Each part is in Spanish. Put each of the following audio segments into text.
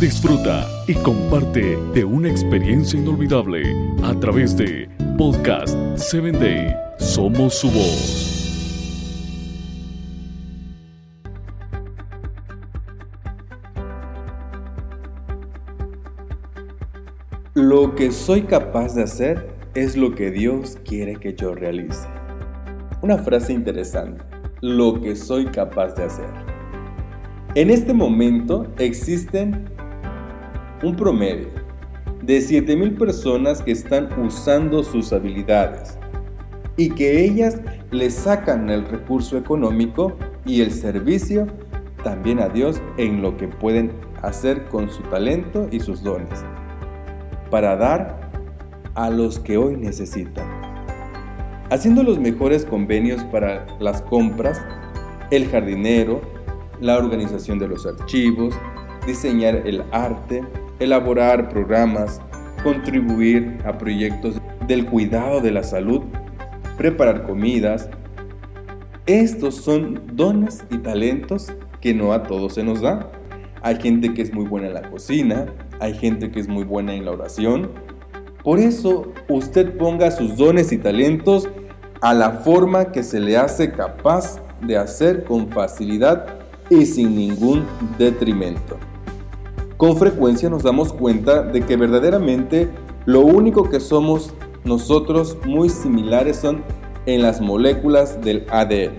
Disfruta y comparte de una experiencia inolvidable a través de Podcast 7 Day. Somos su voz. Lo que soy capaz de hacer es lo que Dios quiere que yo realice. Una frase interesante. Lo que soy capaz de hacer. En este momento existen un promedio de 7.000 personas que están usando sus habilidades y que ellas le sacan el recurso económico y el servicio también a Dios en lo que pueden hacer con su talento y sus dones para dar a los que hoy necesitan. Haciendo los mejores convenios para las compras, el jardinero, la organización de los archivos, diseñar el arte, elaborar programas, contribuir a proyectos del cuidado de la salud, preparar comidas. Estos son dones y talentos que no a todos se nos da. Hay gente que es muy buena en la cocina, hay gente que es muy buena en la oración. Por eso usted ponga sus dones y talentos a la forma que se le hace capaz de hacer con facilidad y sin ningún detrimento. Con frecuencia nos damos cuenta de que verdaderamente lo único que somos nosotros muy similares son en las moléculas del ADN,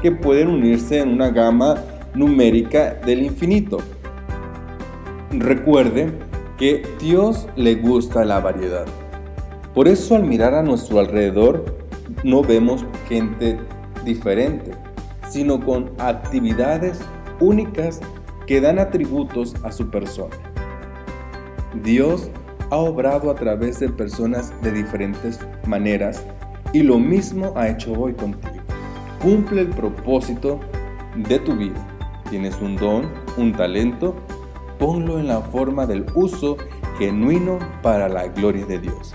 que pueden unirse en una gama numérica del infinito. Recuerde que Dios le gusta la variedad. Por eso al mirar a nuestro alrededor no vemos gente diferente, sino con actividades únicas que dan atributos a su persona. Dios ha obrado a través de personas de diferentes maneras y lo mismo ha hecho hoy contigo. Cumple el propósito de tu vida. Tienes un don, un talento ponlo en la forma del uso genuino para la gloria de Dios.